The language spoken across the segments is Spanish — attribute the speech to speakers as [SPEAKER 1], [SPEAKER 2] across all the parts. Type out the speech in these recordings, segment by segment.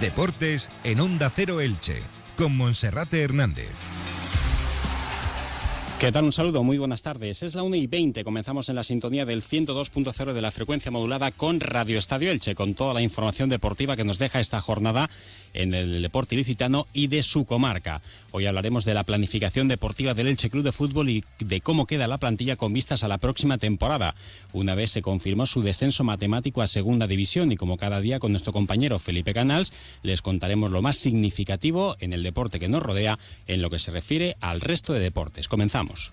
[SPEAKER 1] Deportes en Onda Cero Elche, con Monserrate Hernández.
[SPEAKER 2] ¿Qué tal? Un saludo, muy buenas tardes. Es la 1 y 20. Comenzamos en la sintonía del 102.0 de la frecuencia modulada con Radio Estadio Elche, con toda la información deportiva que nos deja esta jornada en el deporte ilicitano y de su comarca. Hoy hablaremos de la planificación deportiva del Elche Club de Fútbol y de cómo queda la plantilla con vistas a la próxima temporada. Una vez se confirmó su descenso matemático a segunda división y como cada día con nuestro compañero Felipe Canals les contaremos lo más significativo en el deporte que nos rodea en lo que se refiere al resto de deportes. Comenzamos.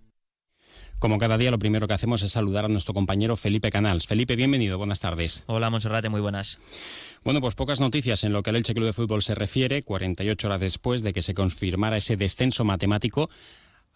[SPEAKER 2] Como cada día, lo primero que hacemos es saludar a nuestro compañero Felipe Canals. Felipe, bienvenido, buenas tardes.
[SPEAKER 3] Hola, Monserrate, muy buenas.
[SPEAKER 2] Bueno, pues pocas noticias en lo que al Elche Club de Fútbol se refiere, 48 horas después de que se confirmara ese descenso matemático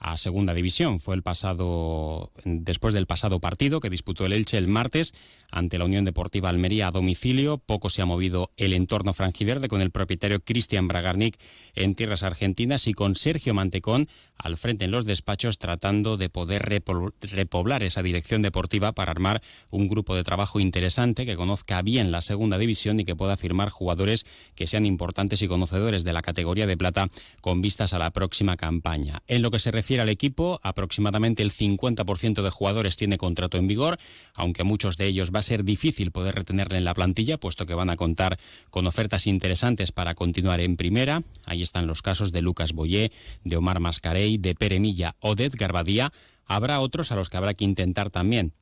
[SPEAKER 2] a segunda división. Fue el pasado, después del pasado partido que disputó el Elche el martes ante la Unión Deportiva Almería a domicilio. Poco se ha movido el entorno franjiverde con el propietario Cristian Bragarnik en tierras argentinas y con Sergio Mantecón al frente en los despachos tratando de poder repoblar esa dirección deportiva para armar un grupo de trabajo interesante que conozca bien la segunda división y que pueda firmar jugadores que sean importantes y conocedores de la categoría de plata con vistas a la próxima campaña. En lo que se refiere al equipo, aproximadamente el 50% de jugadores tiene contrato en vigor, aunque muchos de ellos va a ser difícil poder retenerle en la plantilla, puesto que van a contar con ofertas interesantes para continuar en primera. Ahí están los casos de Lucas Boyé, de Omar Mascarey, de Pere Milla o de Edgar Badía. Habrá otros a los que habrá que intentar también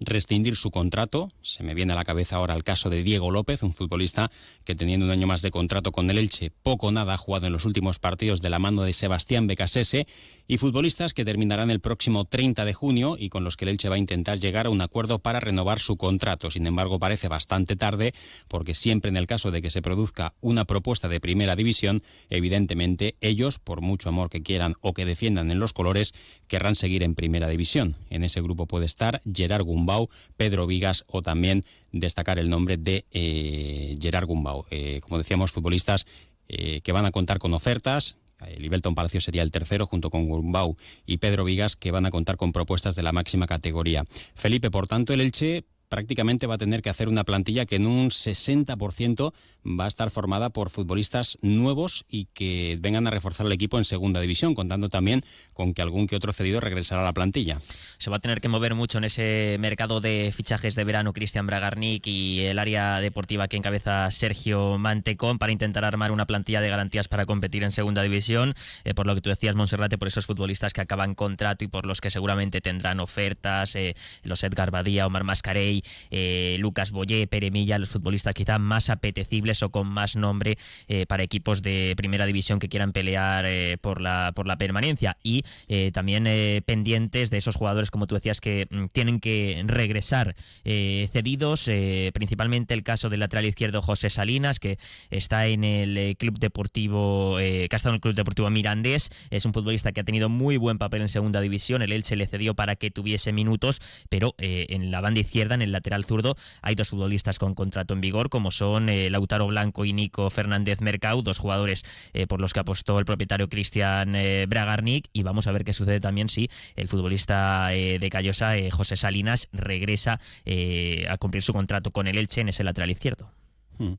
[SPEAKER 2] rescindir su contrato. Se me viene a la cabeza ahora el caso de Diego López, un futbolista que teniendo un año más de contrato con el Elche, poco nada ha jugado en los últimos partidos de la mano de Sebastián Becasese, y futbolistas que terminarán el próximo 30 de junio y con los que el Elche va a intentar llegar a un acuerdo para renovar su contrato. Sin embargo, parece bastante tarde porque siempre en el caso de que se produzca una propuesta de primera división, evidentemente ellos, por mucho amor que quieran o que defiendan en los colores, querrán seguir en primera división. En ese grupo puede estar Gerard Gumbau, Pedro Vigas o también destacar el nombre de eh, Gerard Gumbau. Eh, como decíamos, futbolistas eh, que van a contar con ofertas, Libelton Palacio sería el tercero, junto con Gumbau y Pedro Vigas, que van a contar con propuestas de la máxima categoría. Felipe, por tanto, el Elche prácticamente va a tener que hacer una plantilla que en un 60% va a estar formada por futbolistas nuevos y que vengan a reforzar el equipo en segunda división, contando también con que algún que otro cedido regresará a la plantilla.
[SPEAKER 3] Se va a tener que mover mucho en ese mercado de fichajes de verano Cristian Bragarnik y el área deportiva que encabeza Sergio Mantecón para intentar armar una plantilla de garantías para competir en segunda división, eh, por lo que tú decías Monserrate, por esos futbolistas que acaban contrato y por los que seguramente tendrán ofertas, eh, los Edgar Badía, Omar Mascarey, eh, Lucas Boyé, Peremilla, los futbolistas quizá más apetecibles o con más nombre para equipos de primera división que quieran pelear por, la, por la permanencia. Y eh, también eh, pendientes de esos jugadores, como tú decías, que mm, tienen que regresar eh, cedidos, principalmente el caso del lateral izquierdo José Salinas, que está en el Club Deportivo, que ha estado en el Club Deportivo Mirandés, es un futbolista que ha tenido muy buen papel en segunda división, el Elche le cedió para que tuviese minutos, pero en la banda izquierda, en el lateral zurdo, hay dos futbolistas con contrato en vigor, como son Lautaro Blanco y Nico Fernández Mercau, dos jugadores por los que apostó el propietario Cristian Bragarnik, y vamos a ver qué sucede también si el futbolista eh, de Callosa, eh, José Salinas, regresa eh, a cumplir su contrato con el Elche en ese lateral izquierdo.
[SPEAKER 2] Hmm.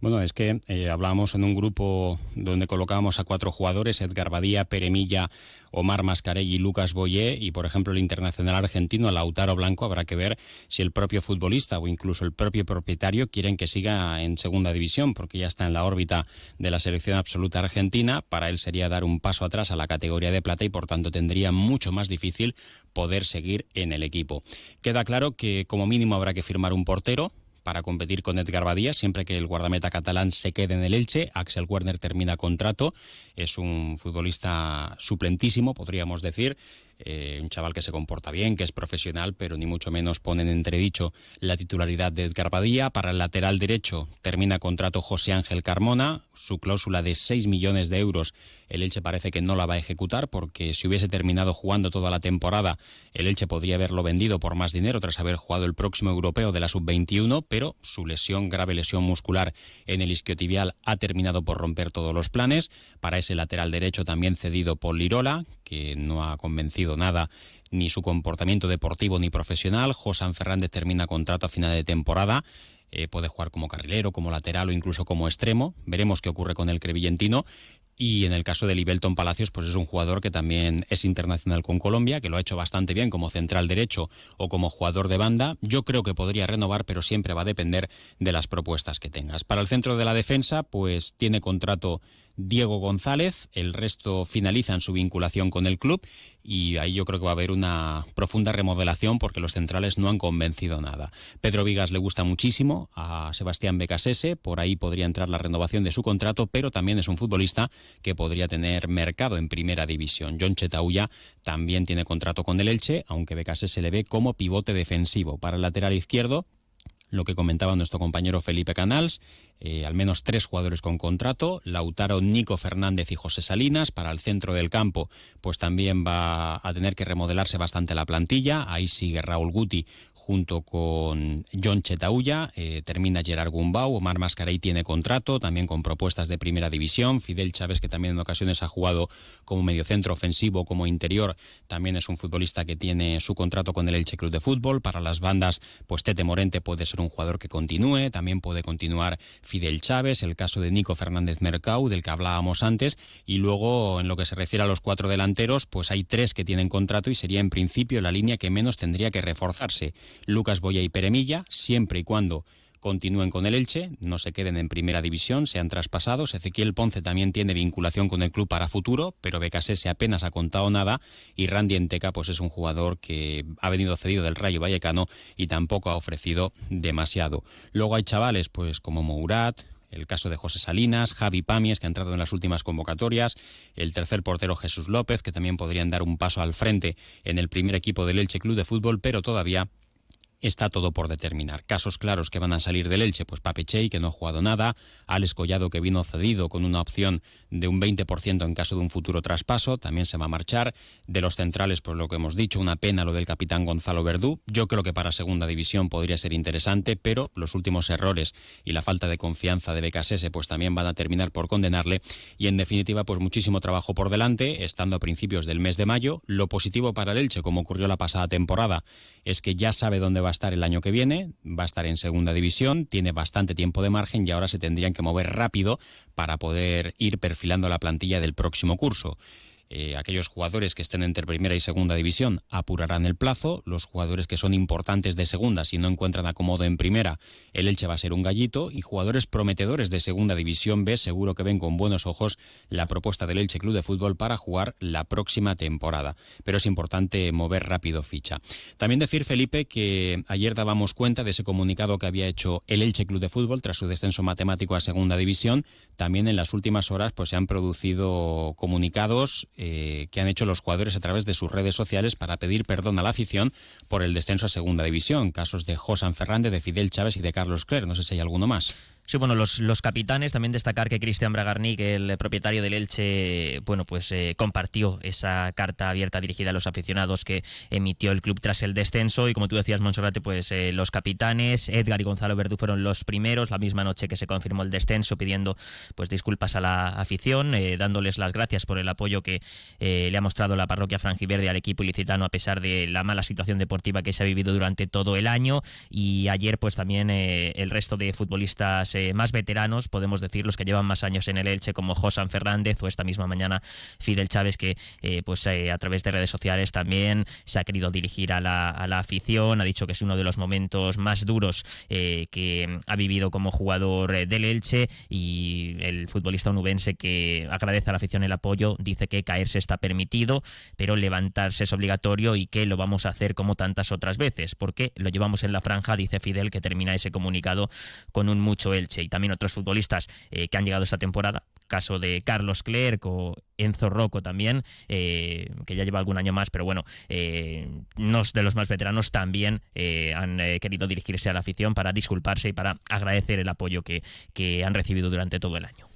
[SPEAKER 2] Bueno, es que hablábamos en un grupo donde colocábamos a cuatro jugadores, Edgar Badía, Peremilla, Omar Mascarelli y Lucas Boyé, y por ejemplo el internacional argentino Lautaro Blanco, habrá que ver si el propio futbolista o incluso el propio propietario quieren que siga en segunda división, porque ya está en la órbita de la selección absoluta argentina. Para él sería dar un paso atrás a la categoría de plata y por tanto tendría mucho más difícil poder seguir en el equipo. Queda claro que como mínimo habrá que firmar un portero, para competir con Edgar Badía, siempre que el guardameta catalán se quede en el Elche. Axel Werner termina contrato, es un futbolista suplentísimo, podríamos decir. eh, un chaval que se comporta bien, que es profesional, pero ni mucho menos pone en entredicho la titularidad de Edgar Badía. Para el lateral derecho termina contrato José Ángel Carmona, su cláusula de 6 millones de euros. El Elche parece que no la va a ejecutar porque si hubiese terminado jugando toda la temporada, el Elche podría haberlo vendido por más dinero tras haber jugado el próximo europeo de la sub-21, pero su lesión, grave lesión muscular en el isquiotibial, ha terminado por romper todos los planes. Para ese lateral derecho también cedido por Lirola, que no ha convencido nada ni su comportamiento deportivo ni profesional. José Fernández termina contrato a final de temporada. Eh, puede jugar como carrilero, como lateral o incluso como extremo. Veremos qué ocurre con el crevillentino. Y en el caso de Libelton Palacios, pues es un jugador que también es internacional con Colombia, que lo ha hecho bastante bien como central derecho o como jugador de banda. Yo creo que podría renovar, pero siempre va a depender de las propuestas que tengas. Para el centro de la defensa, pues tiene contrato Diego González, el resto finalizan su vinculación con el club y ahí yo creo que va a haber una profunda remodelación porque los centrales no han convencido nada. Pedro Vigas le gusta muchísimo a Sebastián Becasese, por ahí podría entrar la renovación de su contrato, pero también es un futbolista que podría tener mercado en primera división. John Chetauya también tiene contrato con el Elche, aunque Becasese le ve como pivote defensivo. Para el lateral izquierdo, lo que comentaba nuestro compañero Felipe Canals, eh, al menos tres jugadores con contrato, Lautaro, Nico Fernández y José Salinas. Para el centro del campo, pues también va a tener que remodelarse bastante la plantilla. Ahí sigue Raúl Guti junto con John Chetauya. Eh, termina Gerard Gumbau. Omar Mascarey tiene contrato, también con propuestas de primera división. Fidel Chávez, que también en ocasiones ha jugado como mediocentro ofensivo, como interior, también es un futbolista que tiene su contrato con el Elche Club de Fútbol. Para las bandas, pues Tete Morente puede ser un jugador que continúe. También puede continuar Fidel Chávez, el caso de Nico Fernández Mercau, del que hablábamos antes, y luego en lo que se refiere a los cuatro delanteros, pues hay tres que tienen contrato y sería en principio la línea que menos tendría que reforzarse. Lucas Boya y Peremilla, siempre y cuando continúen con el Elche, no se queden en primera división, sean traspasados. Ezequiel Ponce también tiene vinculación con el club para futuro, pero Becasese apenas ha contado nada y Randy Enteca pues es un jugador que ha venido cedido del Rayo Vallecano y tampoco ha ofrecido demasiado. Luego hay chavales pues como Mourat, el caso de José Salinas, Javi Pamies, que ha entrado en las últimas convocatorias, el tercer portero Jesús López, que también podrían dar un paso al frente en el primer equipo del Elche Club de Fútbol, pero todavía está todo por determinar. Casos claros que van a salir del Elche, pues Pape Chey, que no ha jugado nada, Alex Collado, que vino cedido con una opción de un 20% en caso de un futuro traspaso, también se va a marchar. De los centrales, pues lo que hemos dicho, una pena lo del capitán Gonzalo Verdú. Yo creo que para segunda división podría ser interesante, pero los últimos errores y la falta de confianza de Becasese, pues también van a terminar por condenarle. Y en definitiva, pues muchísimo trabajo por delante, estando a principios del mes de mayo. Lo positivo para el Elche, como ocurrió la pasada temporada, es que ya sabe dónde va a estar el año que viene, va a estar en segunda división, tiene bastante tiempo de margen y ahora se tendrían que mover rápido para poder ir perfilando la plantilla del próximo curso. Eh, aquellos jugadores que estén entre primera y segunda división apurarán el plazo. Los jugadores que son importantes de segunda, si no encuentran acomodo en primera, el Elche va a ser un gallito. Y jugadores prometedores de segunda división B, seguro que ven con buenos ojos la propuesta del Elche Club de Fútbol para jugar la próxima temporada. Pero es importante mover rápido ficha. También decir, Felipe, que ayer dábamos cuenta de ese comunicado que había hecho el Elche Club de Fútbol tras su descenso matemático a segunda división. También en las últimas horas pues, se han producido comunicados eh, que han hecho los jugadores a través de sus redes sociales para pedir perdón a la afición por el descenso a segunda división. Casos de Josan Fernández, de Fidel Chávez y de Carlos Cler. No sé si hay alguno más.
[SPEAKER 3] Sí, bueno, los, los capitanes, también destacar que Cristian Bragarnik, el propietario del Elche, bueno, pues eh, compartió esa carta abierta dirigida a los aficionados que emitió el club tras el descenso. Y como tú decías, Monserrate, pues eh, los capitanes, Edgar y Gonzalo Verdú fueron los primeros, la misma noche que se confirmó el descenso, pidiendo pues disculpas a la afición, eh, dándoles las gracias por el apoyo que le ha mostrado la parroquia franjiverde al equipo ilicitano a pesar de la mala situación deportiva que se ha vivido durante todo el año. Y ayer pues también el resto de futbolistas eh, más veteranos, podemos decir, los que llevan más años en el Elche, como Josan Fernández o esta misma mañana Fidel Chávez, que eh, pues eh, a través de redes sociales también se ha querido dirigir a la, afición, ha dicho que es uno de los momentos más duros que ha vivido como jugador del Elche y el futbolista onubense que agradece a la afición el apoyo, dice que caerse está permitido, pero levantarse es obligatorio y que lo vamos a hacer como tantas otras veces, porque lo llevamos en la franja, dice Fidel, que termina ese comunicado con un mucho Elche y también otros futbolistas eh, que han llegado esta temporada caso de Carlos Clerc o Enzo Rocco también, eh, que ya lleva algún año más, pero bueno, eh, de los más veteranos también eh, han querido dirigirse a la afición para disculparse y para agradecer el apoyo que han recibido durante todo el año.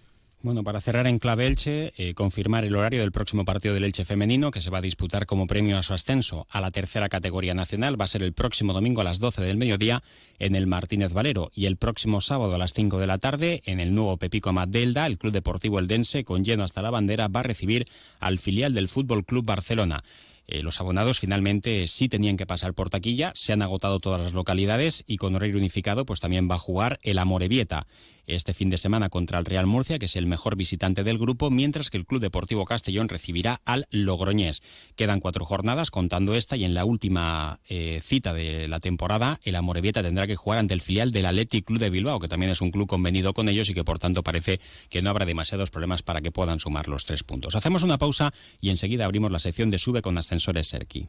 [SPEAKER 2] Bueno, para cerrar en clave Elche, eh, confirmar el horario del próximo partido del Elche femenino que se va a disputar como premio a su ascenso a la tercera categoría nacional. Va a ser el próximo domingo a las 12 del mediodía en el Martínez Valero y el próximo sábado a las 5 de la tarde en el nuevo Pepico Delda, el Club Deportivo Eldense con lleno hasta la bandera va a recibir al filial del Fútbol Club Barcelona. Eh, los abonados finalmente sí tenían que pasar por taquilla, se han agotado todas las localidades y con horario unificado pues también va a jugar el Amorebieta este fin de semana contra el Real Murcia, que es el mejor visitante del grupo, mientras que el Club Deportivo Castellón recibirá al Logroñés. Quedan cuatro jornadas contando esta y en la última eh, cita de la temporada el Amorebieta tendrá que jugar ante el filial del Athletic Club de Bilbao, que también es un club convenido con ellos y que por tanto parece que no habrá demasiados problemas para que puedan sumar los tres puntos. Hacemos una pausa y enseguida abrimos la sección de Sube con ascensores Serki.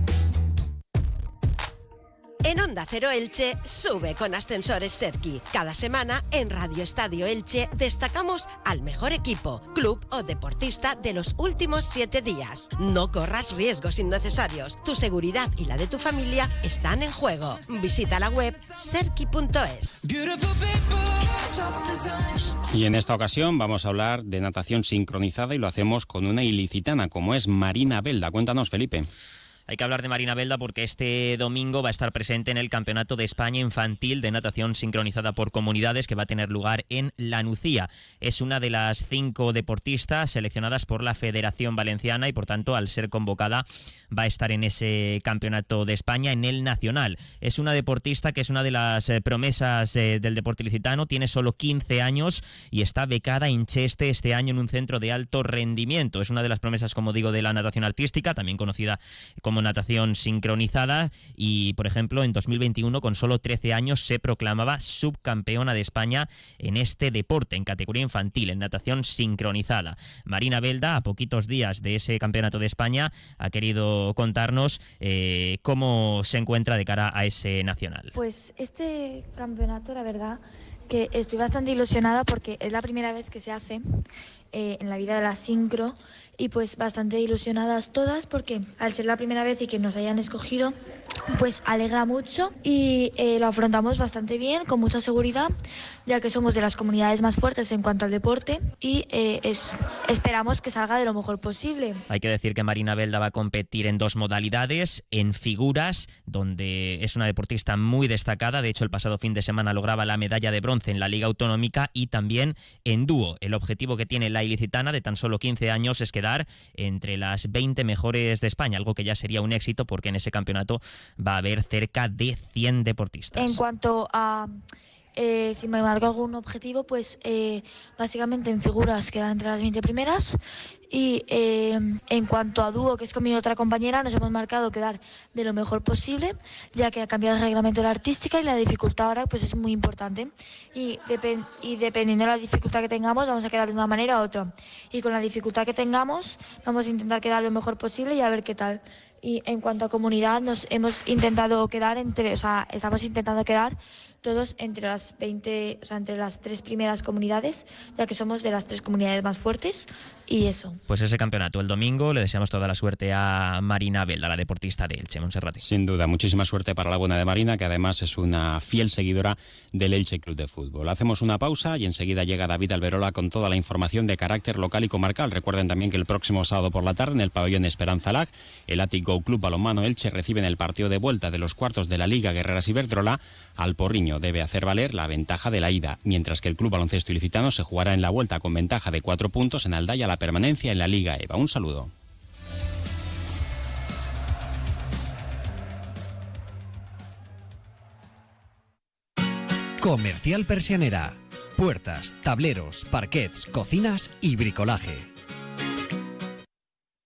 [SPEAKER 4] En Onda Cero Elche sube con ascensores Serki. Cada semana en Radio Estadio Elche destacamos al mejor equipo, club o deportista de los últimos siete días. No corras riesgos innecesarios. Tu seguridad y la de tu familia están en juego. Visita la web serki.es.
[SPEAKER 2] Y en esta ocasión vamos a hablar de natación sincronizada y lo hacemos con una ilicitana como es Marina Belda. Cuéntanos, Felipe.
[SPEAKER 3] Hay que hablar de Marina Belda porque este domingo va a estar presente en el Campeonato de España Infantil de Natación Sincronizada por Comunidades que va a tener lugar en La Nucía. Es una de las cinco deportistas seleccionadas por la Federación Valenciana y por tanto al ser convocada va a estar en ese Campeonato de España en el Nacional. Es una deportista que es una de las eh, promesas eh, del deporte ilicitano, tiene solo 15 años y está becada en Cheste este año en un centro de alto rendimiento. Es una de las promesas, como digo, de la natación artística, también conocida como natación sincronizada y, por ejemplo, en 2021 con solo 13 años se proclamaba subcampeona de España en este deporte, en categoría infantil, en natación sincronizada. Marina Belda, a poquitos días de ese campeonato de España, ha querido contarnos eh, cómo se encuentra de cara a ese nacional.
[SPEAKER 5] Pues este campeonato, la verdad, que estoy bastante ilusionada porque es la primera vez que se hace eh, en la vida de la sincro y pues bastante ilusionadas todas porque al ser la primera vez y que nos hayan escogido pues alegra mucho y eh, lo afrontamos bastante bien, con mucha seguridad, ya que somos de las comunidades más fuertes en cuanto al deporte y eh, es, esperamos que salga de lo mejor posible.
[SPEAKER 3] Hay que decir que Marina Belda va a competir en dos modalidades, en figuras, donde es una deportista muy destacada, de hecho el pasado fin de semana lograba la medalla de bronce en la Liga Autonómica y también en dúo. El objetivo que tiene la ilicitana de tan solo 15 años es quedar entre las 20 mejores de España, algo que ya sería un éxito porque en ese campeonato va a haber cerca de 100 deportistas.
[SPEAKER 5] En cuanto a eh, si me marco algún objetivo, pues eh, básicamente en figuras quedan entre las 20 primeras y eh, en cuanto a dúo, que es con mi otra compañera, nos hemos marcado quedar de lo mejor posible, ya que ha cambiado el reglamento de la artística y la dificultad ahora pues es muy importante. Y, y dependiendo de la dificultad que tengamos, vamos a quedar de una manera u otra. Y con la dificultad que tengamos, vamos a intentar quedar lo mejor posible y a ver qué tal. Y en cuanto a comunidad, nos hemos intentado quedar entre, o sea, estamos intentando quedar todos entre las 20, o sea, entre las tres primeras comunidades, ya que somos de las tres comunidades más fuertes y eso.
[SPEAKER 3] Pues ese campeonato el domingo, le deseamos toda la suerte a Marina Belda, la deportista de Elche, Monserrate.
[SPEAKER 2] Sin duda, muchísima suerte para la buena de Marina, que además es una fiel seguidora del Elche Club de Fútbol. Hacemos una pausa y enseguida llega David Alberola con toda la información de carácter local y comarcal. Recuerden también que el próximo sábado por la tarde en el pabellón Esperanza Lag, el Attic Club Balonmano Elche reciben el partido de vuelta de los cuartos de la Liga Guerreras Iberdrola al Porriño debe hacer valer la ventaja de la ida, mientras que el Club Baloncesto Ilicitano se jugará en la vuelta con ventaja de cuatro puntos en Aldaya la permanencia en la Liga EVA. Un saludo.
[SPEAKER 6] Comercial Persianera puertas, tableros, parquets, cocinas y bricolaje.